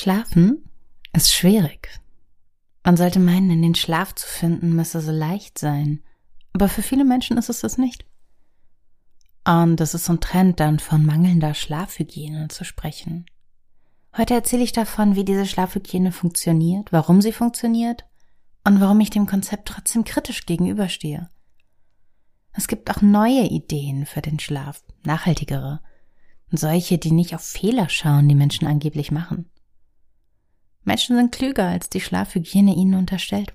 Schlafen ist schwierig. Man sollte meinen, in den Schlaf zu finden, müsse so leicht sein. Aber für viele Menschen ist es das nicht. Und es ist so ein Trend, dann von mangelnder Schlafhygiene zu sprechen. Heute erzähle ich davon, wie diese Schlafhygiene funktioniert, warum sie funktioniert und warum ich dem Konzept trotzdem kritisch gegenüberstehe. Es gibt auch neue Ideen für den Schlaf, nachhaltigere, solche, die nicht auf Fehler schauen, die Menschen angeblich machen. Menschen sind klüger, als die Schlafhygiene ihnen unterstellt.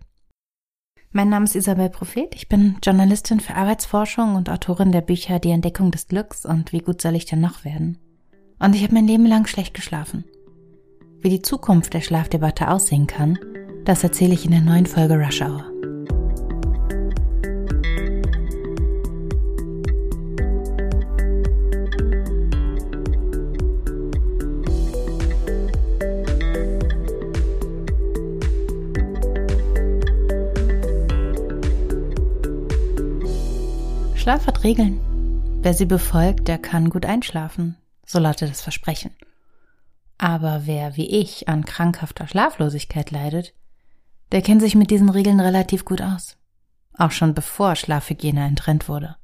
Mein Name ist Isabel Prophet. Ich bin Journalistin für Arbeitsforschung und Autorin der Bücher Die Entdeckung des Glücks und Wie gut soll ich denn noch werden? Und ich habe mein Leben lang schlecht geschlafen. Wie die Zukunft der Schlafdebatte aussehen kann, das erzähle ich in der neuen Folge Rush Hour. Schlaf hat Regeln. Wer sie befolgt, der kann gut einschlafen. So lautet das Versprechen. Aber wer wie ich an krankhafter Schlaflosigkeit leidet, der kennt sich mit diesen Regeln relativ gut aus. Auch schon bevor Schlafhygiene ein Trend wurde.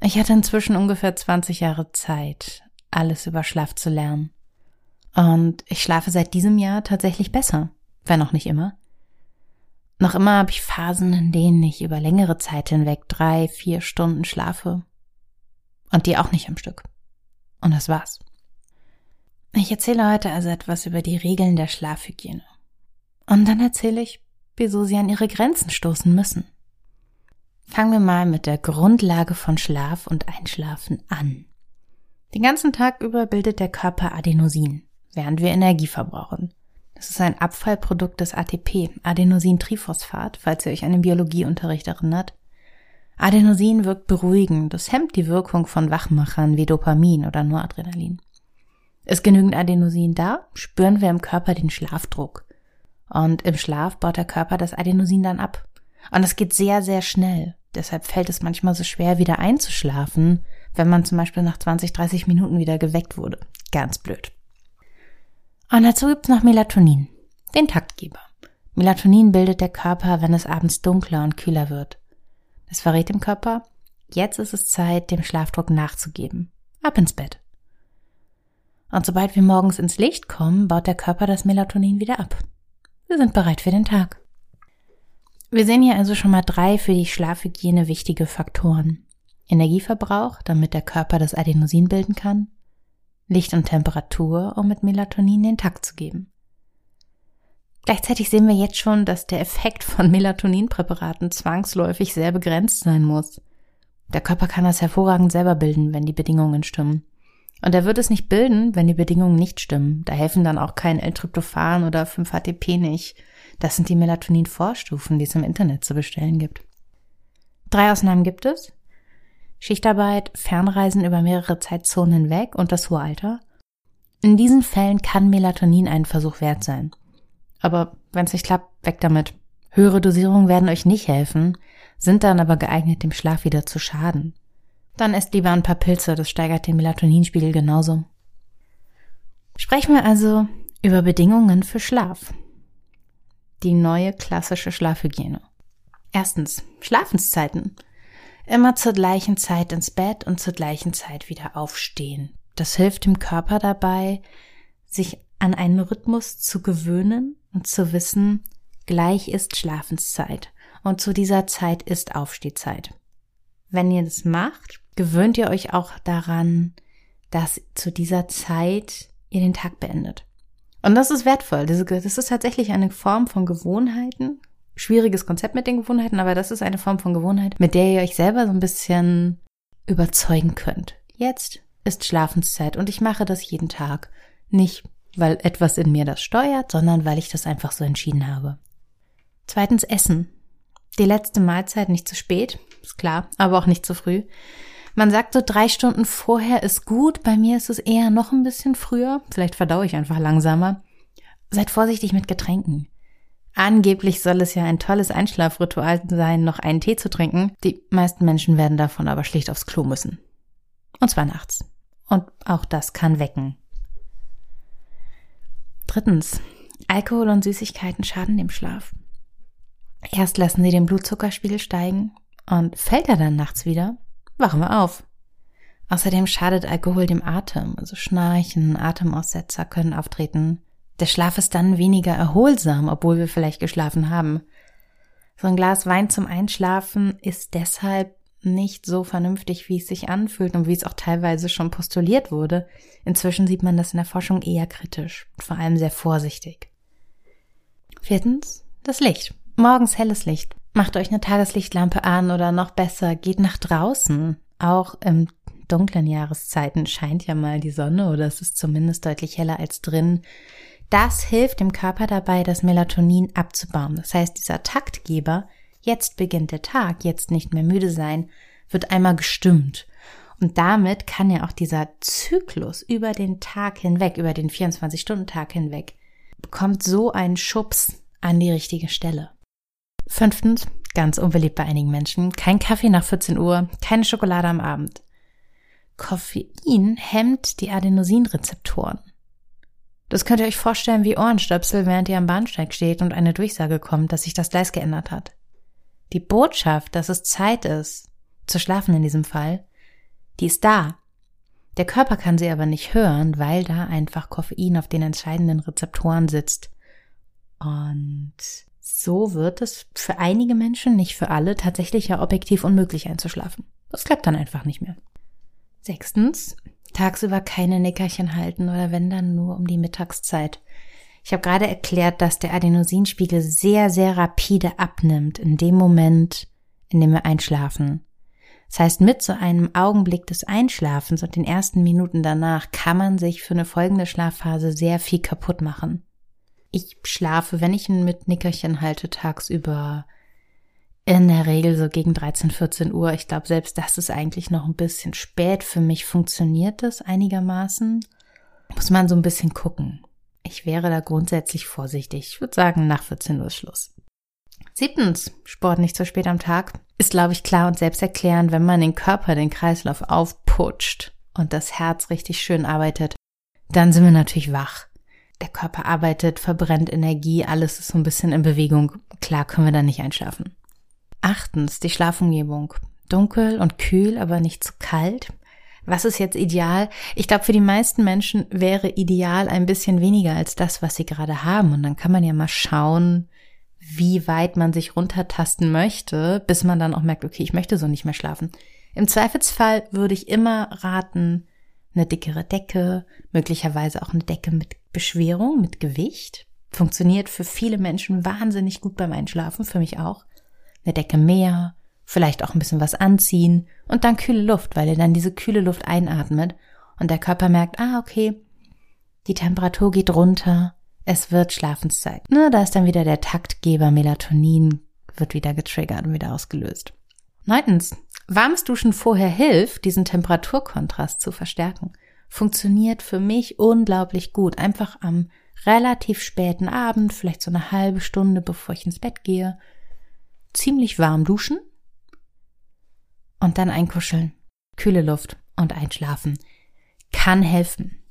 Ich hatte inzwischen ungefähr 20 Jahre Zeit, alles über Schlaf zu lernen. Und ich schlafe seit diesem Jahr tatsächlich besser, wenn auch nicht immer. Noch immer habe ich Phasen, in denen ich über längere Zeit hinweg drei, vier Stunden schlafe. Und die auch nicht am Stück. Und das war's. Ich erzähle heute also etwas über die Regeln der Schlafhygiene. Und dann erzähle ich, wieso sie an ihre Grenzen stoßen müssen. Fangen wir mal mit der Grundlage von Schlaf und Einschlafen an. Den ganzen Tag über bildet der Körper Adenosin, während wir Energie verbrauchen. Das ist ein Abfallprodukt des ATP, Adenosintriphosphat, falls ihr euch an den Biologieunterricht erinnert. Adenosin wirkt beruhigend, das hemmt die Wirkung von Wachmachern wie Dopamin oder Noradrenalin. Ist genügend Adenosin da, spüren wir im Körper den Schlafdruck. Und im Schlaf baut der Körper das Adenosin dann ab. Und es geht sehr, sehr schnell. Deshalb fällt es manchmal so schwer, wieder einzuschlafen, wenn man zum Beispiel nach 20, 30 Minuten wieder geweckt wurde. Ganz blöd. Und dazu gibt's noch Melatonin, den Taktgeber. Melatonin bildet der Körper, wenn es abends dunkler und kühler wird. Es verrät dem Körper, jetzt ist es Zeit, dem Schlafdruck nachzugeben. Ab ins Bett. Und sobald wir morgens ins Licht kommen, baut der Körper das Melatonin wieder ab. Wir sind bereit für den Tag. Wir sehen hier also schon mal drei für die Schlafhygiene wichtige Faktoren. Energieverbrauch, damit der Körper das Adenosin bilden kann. Licht und Temperatur, um mit Melatonin den Takt zu geben. Gleichzeitig sehen wir jetzt schon, dass der Effekt von Melatoninpräparaten zwangsläufig sehr begrenzt sein muss. Der Körper kann das hervorragend selber bilden, wenn die Bedingungen stimmen. Und er wird es nicht bilden, wenn die Bedingungen nicht stimmen. Da helfen dann auch kein L-Tryptophan oder 5-HTP nicht. Das sind die Melatonin-Vorstufen, die es im Internet zu bestellen gibt. Drei Ausnahmen gibt es. Schichtarbeit, Fernreisen über mehrere Zeitzonen hinweg und das hohe Alter. In diesen Fällen kann Melatonin einen Versuch wert sein. Aber wenn es nicht klappt, weg damit. Höhere Dosierungen werden euch nicht helfen, sind dann aber geeignet, dem Schlaf wieder zu schaden. Dann esst lieber ein paar Pilze, das steigert den Melatoninspiegel genauso. Sprechen wir also über Bedingungen für Schlaf. Die neue klassische Schlafhygiene. Erstens, Schlafenszeiten. Immer zur gleichen Zeit ins Bett und zur gleichen Zeit wieder aufstehen. Das hilft dem Körper dabei, sich an einen Rhythmus zu gewöhnen und zu wissen, gleich ist Schlafenszeit und zu dieser Zeit ist Aufstehzeit. Wenn ihr das macht, gewöhnt ihr euch auch daran, dass zu dieser Zeit ihr den Tag beendet. Und das ist wertvoll. Das ist tatsächlich eine Form von Gewohnheiten, schwieriges Konzept mit den Gewohnheiten, aber das ist eine Form von Gewohnheit, mit der ihr euch selber so ein bisschen überzeugen könnt. Jetzt ist Schlafenszeit und ich mache das jeden Tag. Nicht, weil etwas in mir das steuert, sondern weil ich das einfach so entschieden habe. Zweitens Essen. Die letzte Mahlzeit nicht zu spät, ist klar, aber auch nicht zu früh. Man sagt so drei Stunden vorher ist gut, bei mir ist es eher noch ein bisschen früher, vielleicht verdaue ich einfach langsamer. Seid vorsichtig mit Getränken. Angeblich soll es ja ein tolles Einschlafritual sein, noch einen Tee zu trinken. Die meisten Menschen werden davon aber schlicht aufs Klo müssen. Und zwar nachts. Und auch das kann wecken. Drittens, Alkohol und Süßigkeiten schaden dem Schlaf. Erst lassen sie den Blutzuckerspiegel steigen und fällt er dann nachts wieder, wachen wir auf. Außerdem schadet Alkohol dem Atem, also Schnarchen, Atemaussetzer können auftreten. Der Schlaf ist dann weniger erholsam, obwohl wir vielleicht geschlafen haben. So ein Glas Wein zum Einschlafen ist deshalb nicht so vernünftig, wie es sich anfühlt und wie es auch teilweise schon postuliert wurde. Inzwischen sieht man das in der Forschung eher kritisch, vor allem sehr vorsichtig. Viertens, das Licht. Morgens helles Licht. Macht euch eine Tageslichtlampe an oder noch besser, geht nach draußen. Auch im dunklen Jahreszeiten scheint ja mal die Sonne oder es ist zumindest deutlich heller als drin. Das hilft dem Körper dabei, das Melatonin abzubauen. Das heißt, dieser Taktgeber, jetzt beginnt der Tag, jetzt nicht mehr müde sein, wird einmal gestimmt. Und damit kann ja auch dieser Zyklus über den Tag hinweg, über den 24-Stunden-Tag hinweg, bekommt so einen Schubs an die richtige Stelle. Fünftens, ganz unbeliebt bei einigen Menschen, kein Kaffee nach 14 Uhr, keine Schokolade am Abend. Koffein hemmt die Adenosinrezeptoren. Das könnt ihr euch vorstellen wie Ohrenstöpsel, während ihr am Bahnsteig steht und eine Durchsage kommt, dass sich das Gleis geändert hat. Die Botschaft, dass es Zeit ist, zu schlafen in diesem Fall, die ist da. Der Körper kann sie aber nicht hören, weil da einfach Koffein auf den entscheidenden Rezeptoren sitzt. Und so wird es für einige Menschen, nicht für alle, tatsächlich ja objektiv unmöglich einzuschlafen. Das klappt dann einfach nicht mehr. Sechstens, tagsüber keine Nickerchen halten oder wenn dann nur um die Mittagszeit. Ich habe gerade erklärt, dass der Adenosinspiegel sehr, sehr rapide abnimmt in dem Moment, in dem wir einschlafen. Das heißt, mit so einem Augenblick des Einschlafens und den ersten Minuten danach kann man sich für eine folgende Schlafphase sehr viel kaputt machen. Ich schlafe, wenn ich mit Nickerchen halte, tagsüber in der Regel so gegen 13, 14 Uhr. Ich glaube, selbst das ist eigentlich noch ein bisschen spät. Für mich funktioniert das einigermaßen. Muss man so ein bisschen gucken. Ich wäre da grundsätzlich vorsichtig. Ich würde sagen, nach 14 Uhr ist Schluss. Siebtens, Sport nicht so spät am Tag. Ist, glaube ich, klar und selbsterklärend, wenn man den Körper, den Kreislauf aufputscht und das Herz richtig schön arbeitet, dann sind wir natürlich wach der Körper arbeitet, verbrennt Energie, alles ist so ein bisschen in Bewegung. Klar können wir dann nicht einschlafen. Achtens, die Schlafumgebung. Dunkel und kühl, aber nicht zu kalt. Was ist jetzt ideal? Ich glaube, für die meisten Menschen wäre ideal ein bisschen weniger als das, was sie gerade haben. Und dann kann man ja mal schauen, wie weit man sich runtertasten möchte, bis man dann auch merkt, okay, ich möchte so nicht mehr schlafen. Im Zweifelsfall würde ich immer raten, eine dickere Decke, möglicherweise auch eine Decke mit Beschwerung, mit Gewicht. Funktioniert für viele Menschen wahnsinnig gut beim Einschlafen, für mich auch. Eine Decke mehr, vielleicht auch ein bisschen was anziehen und dann kühle Luft, weil ihr dann diese kühle Luft einatmet und der Körper merkt, ah, okay, die Temperatur geht runter, es wird Schlafenszeit. Ne, da ist dann wieder der Taktgeber Melatonin, wird wieder getriggert und wieder ausgelöst. Neuntens, Warmes Duschen vorher hilft, diesen Temperaturkontrast zu verstärken. Funktioniert für mich unglaublich gut. Einfach am relativ späten Abend, vielleicht so eine halbe Stunde bevor ich ins Bett gehe, ziemlich warm duschen und dann einkuscheln. Kühle Luft und einschlafen. Kann helfen.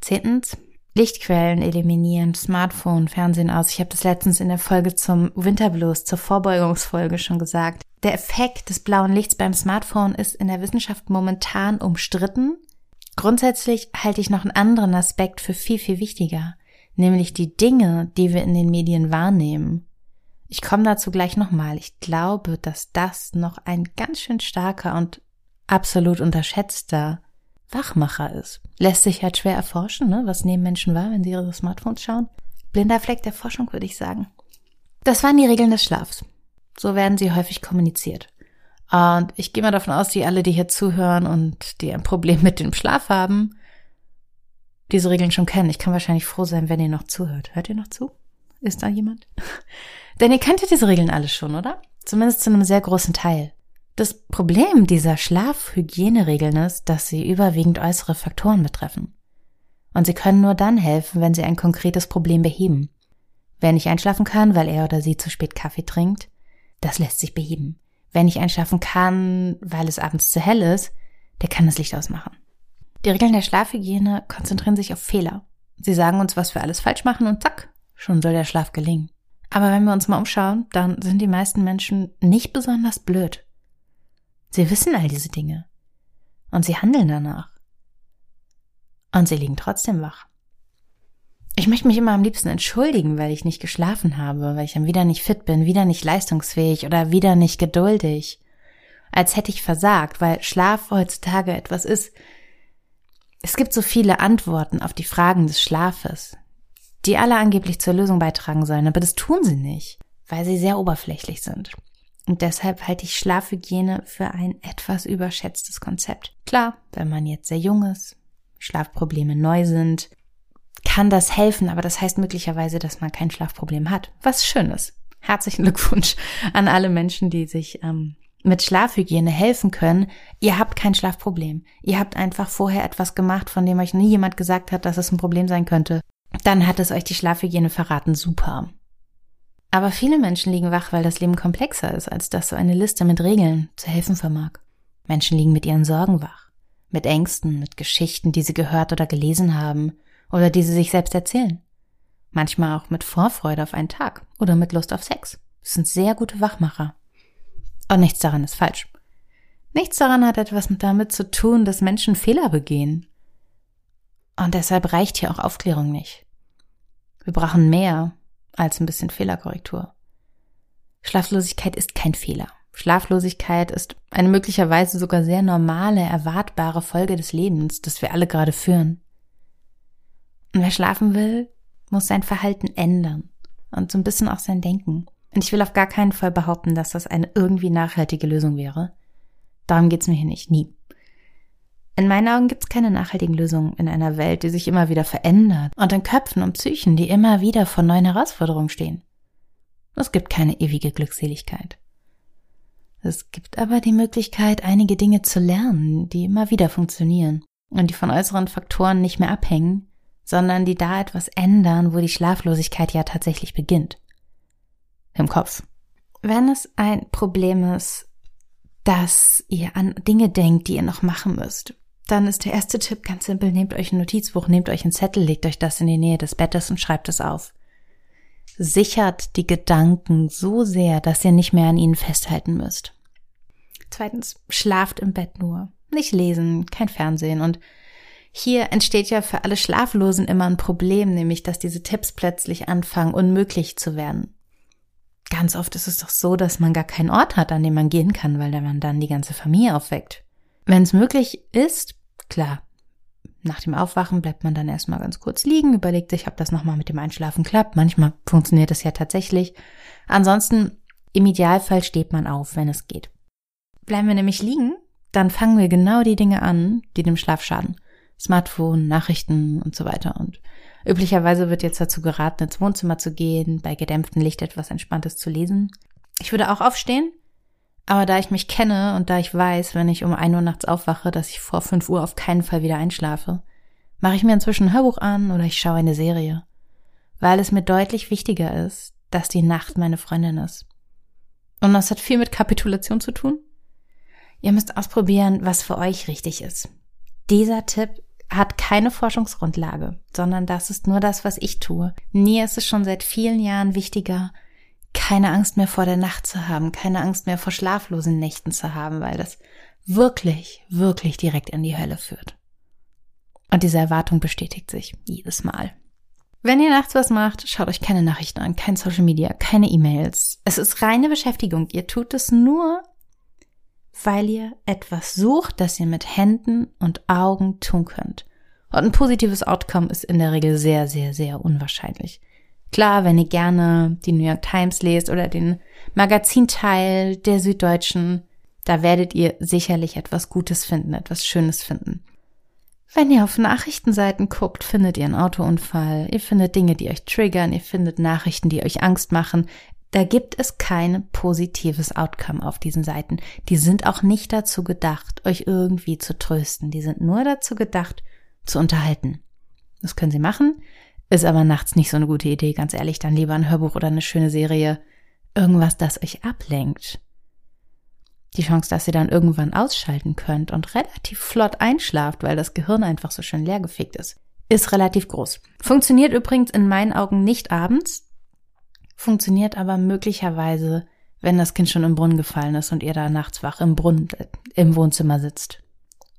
Zehntens, Lichtquellen eliminieren, Smartphone, Fernsehen aus. Ich habe das letztens in der Folge zum Winterblues, zur Vorbeugungsfolge schon gesagt. Der Effekt des blauen Lichts beim Smartphone ist in der Wissenschaft momentan umstritten. Grundsätzlich halte ich noch einen anderen Aspekt für viel, viel wichtiger, nämlich die Dinge, die wir in den Medien wahrnehmen. Ich komme dazu gleich nochmal. Ich glaube, dass das noch ein ganz schön starker und absolut unterschätzter Wachmacher ist. Lässt sich halt schwer erforschen, ne? Was nehmen Menschen wahr, wenn sie ihre Smartphones schauen? Blinder Fleck der Forschung, würde ich sagen. Das waren die Regeln des Schlafs. So werden sie häufig kommuniziert. Und ich gehe mal davon aus, die alle, die hier zuhören und die ein Problem mit dem Schlaf haben, diese Regeln schon kennen. Ich kann wahrscheinlich froh sein, wenn ihr noch zuhört. Hört ihr noch zu? Ist da jemand? Denn ihr kennt ja diese Regeln alle schon, oder? Zumindest zu einem sehr großen Teil. Das Problem dieser Schlafhygieneregeln ist, dass sie überwiegend äußere Faktoren betreffen. Und sie können nur dann helfen, wenn sie ein konkretes Problem beheben. Wer nicht einschlafen kann, weil er oder sie zu spät Kaffee trinkt, das lässt sich beheben. Wer nicht einschlafen kann, weil es abends zu hell ist, der kann das Licht ausmachen. Die Regeln der Schlafhygiene konzentrieren sich auf Fehler. Sie sagen uns, was wir alles falsch machen und zack, schon soll der Schlaf gelingen. Aber wenn wir uns mal umschauen, dann sind die meisten Menschen nicht besonders blöd. Sie wissen all diese Dinge. Und sie handeln danach. Und sie liegen trotzdem wach. Ich möchte mich immer am liebsten entschuldigen, weil ich nicht geschlafen habe, weil ich dann wieder nicht fit bin, wieder nicht leistungsfähig oder wieder nicht geduldig. Als hätte ich versagt, weil Schlaf heutzutage etwas ist. Es gibt so viele Antworten auf die Fragen des Schlafes, die alle angeblich zur Lösung beitragen sollen, aber das tun sie nicht, weil sie sehr oberflächlich sind. Und deshalb halte ich Schlafhygiene für ein etwas überschätztes Konzept. Klar, wenn man jetzt sehr jung ist, Schlafprobleme neu sind, kann das helfen, aber das heißt möglicherweise, dass man kein Schlafproblem hat. Was schön ist. Herzlichen Glückwunsch an alle Menschen, die sich ähm, mit Schlafhygiene helfen können. Ihr habt kein Schlafproblem. Ihr habt einfach vorher etwas gemacht, von dem euch nie jemand gesagt hat, dass es ein Problem sein könnte. Dann hat es euch die Schlafhygiene verraten. Super. Aber viele Menschen liegen wach, weil das Leben komplexer ist, als dass so eine Liste mit Regeln zu helfen vermag. Menschen liegen mit ihren Sorgen wach, mit Ängsten, mit Geschichten, die sie gehört oder gelesen haben, oder die sie sich selbst erzählen. Manchmal auch mit Vorfreude auf einen Tag oder mit Lust auf Sex. Das sind sehr gute Wachmacher. Und nichts daran ist falsch. Nichts daran hat etwas damit zu tun, dass Menschen Fehler begehen. Und deshalb reicht hier auch Aufklärung nicht. Wir brauchen mehr als ein bisschen Fehlerkorrektur. Schlaflosigkeit ist kein Fehler. Schlaflosigkeit ist eine möglicherweise sogar sehr normale, erwartbare Folge des Lebens, das wir alle gerade führen. Und wer schlafen will, muss sein Verhalten ändern und so ein bisschen auch sein Denken. Und ich will auf gar keinen Fall behaupten, dass das eine irgendwie nachhaltige Lösung wäre. Darum geht's mir hier nicht, nie. In meinen Augen gibt's keine nachhaltigen Lösungen in einer Welt, die sich immer wieder verändert und in Köpfen und Psychen, die immer wieder vor neuen Herausforderungen stehen. Es gibt keine ewige Glückseligkeit. Es gibt aber die Möglichkeit, einige Dinge zu lernen, die immer wieder funktionieren und die von äußeren Faktoren nicht mehr abhängen, sondern die da etwas ändern, wo die Schlaflosigkeit ja tatsächlich beginnt. Im Kopf. Wenn es ein Problem ist, dass ihr an Dinge denkt, die ihr noch machen müsst, dann ist der erste Tipp ganz simpel, nehmt euch ein Notizbuch, nehmt euch einen Zettel, legt euch das in die Nähe des Bettes und schreibt es auf. Sichert die Gedanken so sehr, dass ihr nicht mehr an ihnen festhalten müsst. Zweitens, schlaft im Bett nur. Nicht lesen, kein Fernsehen und hier entsteht ja für alle Schlaflosen immer ein Problem, nämlich dass diese Tipps plötzlich anfangen, unmöglich zu werden. Ganz oft ist es doch so, dass man gar keinen Ort hat, an dem man gehen kann, weil man dann die ganze Familie aufweckt. Wenn es möglich ist, klar, nach dem Aufwachen bleibt man dann erstmal ganz kurz liegen, überlegt sich, ob das nochmal mit dem Einschlafen klappt. Manchmal funktioniert es ja tatsächlich. Ansonsten, im Idealfall steht man auf, wenn es geht. Bleiben wir nämlich liegen, dann fangen wir genau die Dinge an, die dem Schlaf schaden. Smartphone, Nachrichten und so weiter. Und üblicherweise wird jetzt dazu geraten, ins Wohnzimmer zu gehen, bei gedämpftem Licht etwas Entspanntes zu lesen. Ich würde auch aufstehen, aber da ich mich kenne und da ich weiß, wenn ich um ein Uhr nachts aufwache, dass ich vor fünf Uhr auf keinen Fall wieder einschlafe, mache ich mir inzwischen ein Hörbuch an oder ich schaue eine Serie. Weil es mir deutlich wichtiger ist, dass die Nacht meine Freundin ist. Und das hat viel mit Kapitulation zu tun. Ihr müsst ausprobieren, was für euch richtig ist. Dieser Tipp hat keine Forschungsgrundlage, sondern das ist nur das, was ich tue. Mir ist es schon seit vielen Jahren wichtiger, keine Angst mehr vor der Nacht zu haben, keine Angst mehr vor schlaflosen Nächten zu haben, weil das wirklich, wirklich direkt in die Hölle führt. Und diese Erwartung bestätigt sich jedes Mal. Wenn ihr nachts was macht, schaut euch keine Nachrichten an, kein Social Media, keine E-Mails. Es ist reine Beschäftigung. Ihr tut es nur, weil ihr etwas sucht, das ihr mit Händen und Augen tun könnt. Und ein positives Outcome ist in der Regel sehr, sehr, sehr unwahrscheinlich. Klar, wenn ihr gerne die New York Times lest oder den Magazinteil der Süddeutschen, da werdet ihr sicherlich etwas Gutes finden, etwas Schönes finden. Wenn ihr auf Nachrichtenseiten guckt, findet ihr einen Autounfall, ihr findet Dinge, die euch triggern, ihr findet Nachrichten, die euch Angst machen. Da gibt es kein positives Outcome auf diesen Seiten. Die sind auch nicht dazu gedacht, euch irgendwie zu trösten. Die sind nur dazu gedacht, zu unterhalten. Das können sie machen, ist aber nachts nicht so eine gute Idee, ganz ehrlich, dann lieber ein Hörbuch oder eine schöne Serie. Irgendwas, das euch ablenkt. Die Chance, dass ihr dann irgendwann ausschalten könnt und relativ flott einschlaft, weil das Gehirn einfach so schön leergefickt ist, ist relativ groß. Funktioniert übrigens in meinen Augen nicht abends, funktioniert aber möglicherweise, wenn das Kind schon im Brunnen gefallen ist und ihr da nachts wach im Brunnen, äh, im Wohnzimmer sitzt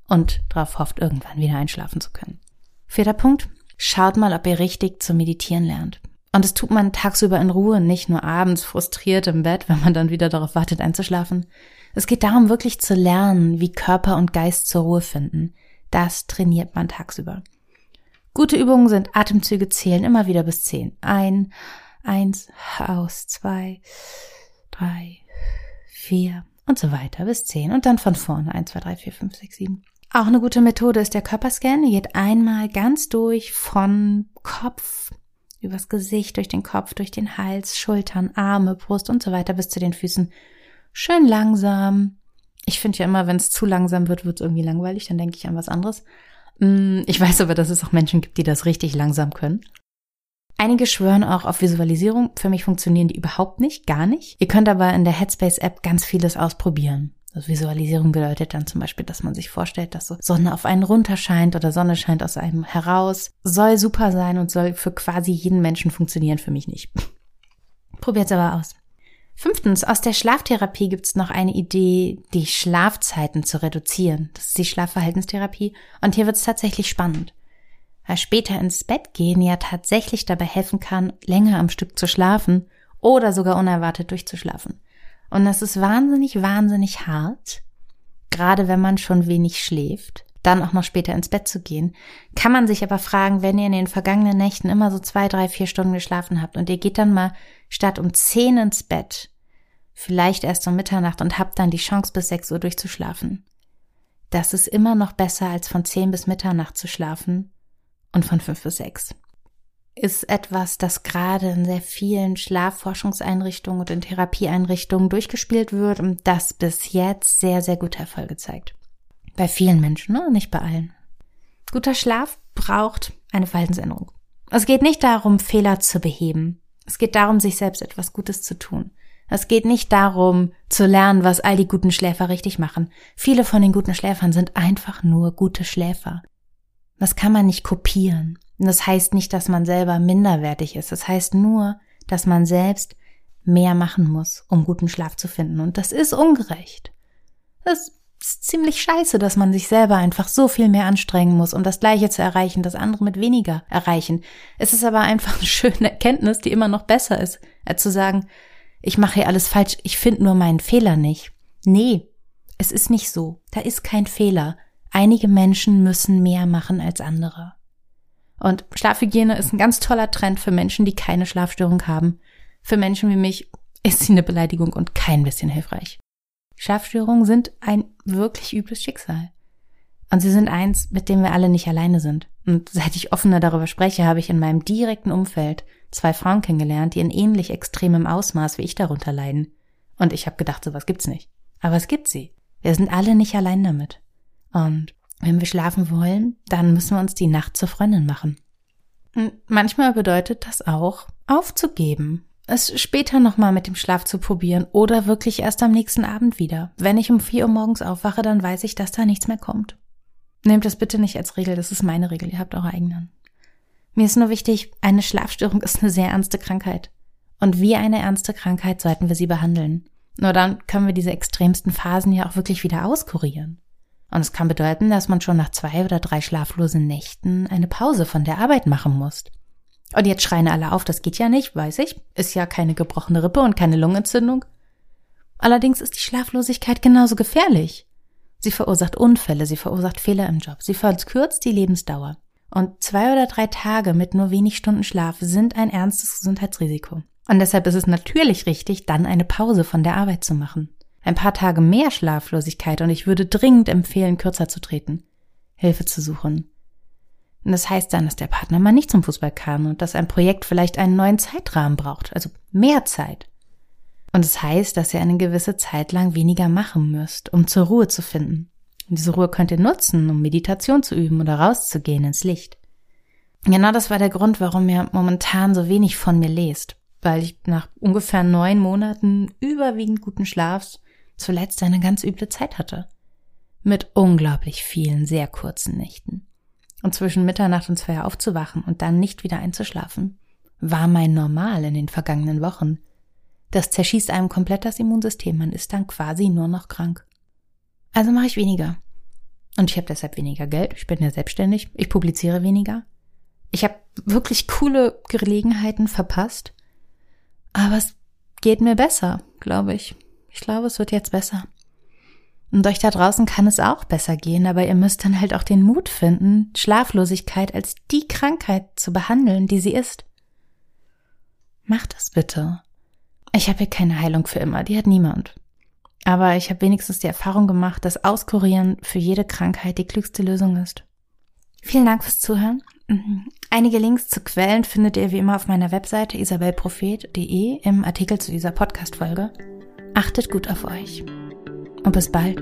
und darauf hofft, irgendwann wieder einschlafen zu können. Vierter Punkt. Schaut mal, ob ihr richtig zu meditieren lernt. Und das tut man tagsüber in Ruhe, nicht nur abends frustriert im Bett, wenn man dann wieder darauf wartet einzuschlafen. Es geht darum, wirklich zu lernen, wie Körper und Geist zur Ruhe finden. Das trainiert man tagsüber. Gute Übungen sind Atemzüge zählen immer wieder bis zehn. Ein, eins, aus, zwei, drei, vier und so weiter bis zehn. Und dann von vorne. Eins, zwei, drei, vier, fünf, sechs, sieben. Auch eine gute Methode ist der Körperscan. Ihr geht einmal ganz durch von Kopf übers Gesicht, durch den Kopf, durch den Hals, Schultern, Arme, Brust und so weiter bis zu den Füßen. Schön langsam. Ich finde ja immer, wenn es zu langsam wird, wird es irgendwie langweilig, dann denke ich an was anderes. Mm, ich weiß aber, dass es auch Menschen gibt, die das richtig langsam können. Einige schwören auch auf Visualisierung. Für mich funktionieren die überhaupt nicht, gar nicht. Ihr könnt aber in der Headspace-App ganz vieles ausprobieren. Also Visualisierung bedeutet dann zum Beispiel, dass man sich vorstellt, dass so Sonne auf einen runterscheint oder Sonne scheint aus einem heraus. Soll super sein und soll für quasi jeden Menschen funktionieren, für mich nicht. Probiert's aber aus. Fünftens, aus der Schlaftherapie gibt's noch eine Idee, die Schlafzeiten zu reduzieren. Das ist die Schlafverhaltenstherapie. Und hier wird's tatsächlich spannend. Weil später ins Bett gehen ja tatsächlich dabei helfen kann, länger am Stück zu schlafen oder sogar unerwartet durchzuschlafen. Und das ist wahnsinnig, wahnsinnig hart, gerade wenn man schon wenig schläft, dann auch noch später ins Bett zu gehen. Kann man sich aber fragen, wenn ihr in den vergangenen Nächten immer so zwei, drei, vier Stunden geschlafen habt und ihr geht dann mal statt um zehn ins Bett, vielleicht erst um Mitternacht und habt dann die Chance bis sechs Uhr durchzuschlafen. Das ist immer noch besser als von zehn bis Mitternacht zu schlafen und von fünf bis sechs ist etwas, das gerade in sehr vielen Schlafforschungseinrichtungen und in Therapieeinrichtungen durchgespielt wird und das bis jetzt sehr, sehr gute Erfolge zeigt. Bei vielen Menschen, ne? nicht bei allen. Guter Schlaf braucht eine Verhaltensänderung. Es geht nicht darum, Fehler zu beheben. Es geht darum, sich selbst etwas Gutes zu tun. Es geht nicht darum, zu lernen, was all die guten Schläfer richtig machen. Viele von den guten Schläfern sind einfach nur gute Schläfer. Das kann man nicht kopieren. Und das heißt nicht, dass man selber minderwertig ist. Das heißt nur, dass man selbst mehr machen muss, um guten Schlaf zu finden. Und das ist ungerecht. Das ist ziemlich scheiße, dass man sich selber einfach so viel mehr anstrengen muss, um das Gleiche zu erreichen, das andere mit weniger erreichen. Es ist aber einfach eine schöne Erkenntnis, die immer noch besser ist, als zu sagen, ich mache hier alles falsch, ich finde nur meinen Fehler nicht. Nee, es ist nicht so. Da ist kein Fehler. Einige Menschen müssen mehr machen als andere. Und Schlafhygiene ist ein ganz toller Trend für Menschen, die keine Schlafstörung haben. Für Menschen wie mich ist sie eine Beleidigung und kein bisschen hilfreich. Schlafstörungen sind ein wirklich übles Schicksal. Und sie sind eins, mit dem wir alle nicht alleine sind. Und seit ich offener darüber spreche, habe ich in meinem direkten Umfeld zwei Frauen kennengelernt, die in ähnlich extremem Ausmaß wie ich darunter leiden. Und ich habe gedacht, sowas gibt's nicht. Aber es gibt sie. Wir sind alle nicht allein damit. Und wenn wir schlafen wollen, dann müssen wir uns die Nacht zur Freundin machen. Und manchmal bedeutet das auch, aufzugeben, es später nochmal mit dem Schlaf zu probieren oder wirklich erst am nächsten Abend wieder. Wenn ich um vier Uhr morgens aufwache, dann weiß ich, dass da nichts mehr kommt. Nehmt das bitte nicht als Regel, das ist meine Regel, ihr habt eure eigenen. Mir ist nur wichtig, eine Schlafstörung ist eine sehr ernste Krankheit. Und wie eine ernste Krankheit sollten wir sie behandeln. Nur dann können wir diese extremsten Phasen ja auch wirklich wieder auskurieren. Und es kann bedeuten, dass man schon nach zwei oder drei schlaflosen Nächten eine Pause von der Arbeit machen muss. Und jetzt schreien alle auf, das geht ja nicht, weiß ich. Ist ja keine gebrochene Rippe und keine Lungenentzündung. Allerdings ist die Schlaflosigkeit genauso gefährlich. Sie verursacht Unfälle, sie verursacht Fehler im Job, sie verkürzt die Lebensdauer. Und zwei oder drei Tage mit nur wenig Stunden Schlaf sind ein ernstes Gesundheitsrisiko. Und deshalb ist es natürlich richtig, dann eine Pause von der Arbeit zu machen ein paar Tage mehr Schlaflosigkeit und ich würde dringend empfehlen, kürzer zu treten, Hilfe zu suchen. Und das heißt dann, dass der Partner mal nicht zum Fußball kann und dass ein Projekt vielleicht einen neuen Zeitrahmen braucht, also mehr Zeit. Und es das heißt, dass ihr eine gewisse Zeit lang weniger machen müsst, um zur Ruhe zu finden. Und diese Ruhe könnt ihr nutzen, um Meditation zu üben oder rauszugehen ins Licht. Genau das war der Grund, warum ihr momentan so wenig von mir lest, weil ich nach ungefähr neun Monaten überwiegend guten Schlafs zuletzt eine ganz üble Zeit hatte. Mit unglaublich vielen sehr kurzen Nächten. und zwischen Mitternacht und zwei aufzuwachen und dann nicht wieder einzuschlafen, war mein Normal in den vergangenen Wochen. Das zerschießt einem komplett das Immunsystem, man ist dann quasi nur noch krank. Also mache ich weniger. Und ich habe deshalb weniger Geld, ich bin ja selbstständig, ich publiziere weniger. Ich habe wirklich coole Gelegenheiten verpasst, aber es geht mir besser, glaube ich. Ich glaube, es wird jetzt besser. Und euch da draußen kann es auch besser gehen, aber ihr müsst dann halt auch den Mut finden, Schlaflosigkeit als die Krankheit zu behandeln, die sie ist. Macht das bitte. Ich habe hier keine Heilung für immer, die hat niemand. Aber ich habe wenigstens die Erfahrung gemacht, dass Auskurieren für jede Krankheit die klügste Lösung ist. Vielen Dank fürs Zuhören. Mhm. Einige Links zu Quellen findet ihr wie immer auf meiner Webseite isabelprophet.de im Artikel zu dieser Podcast-Folge. Achtet gut auf euch. Und bis bald.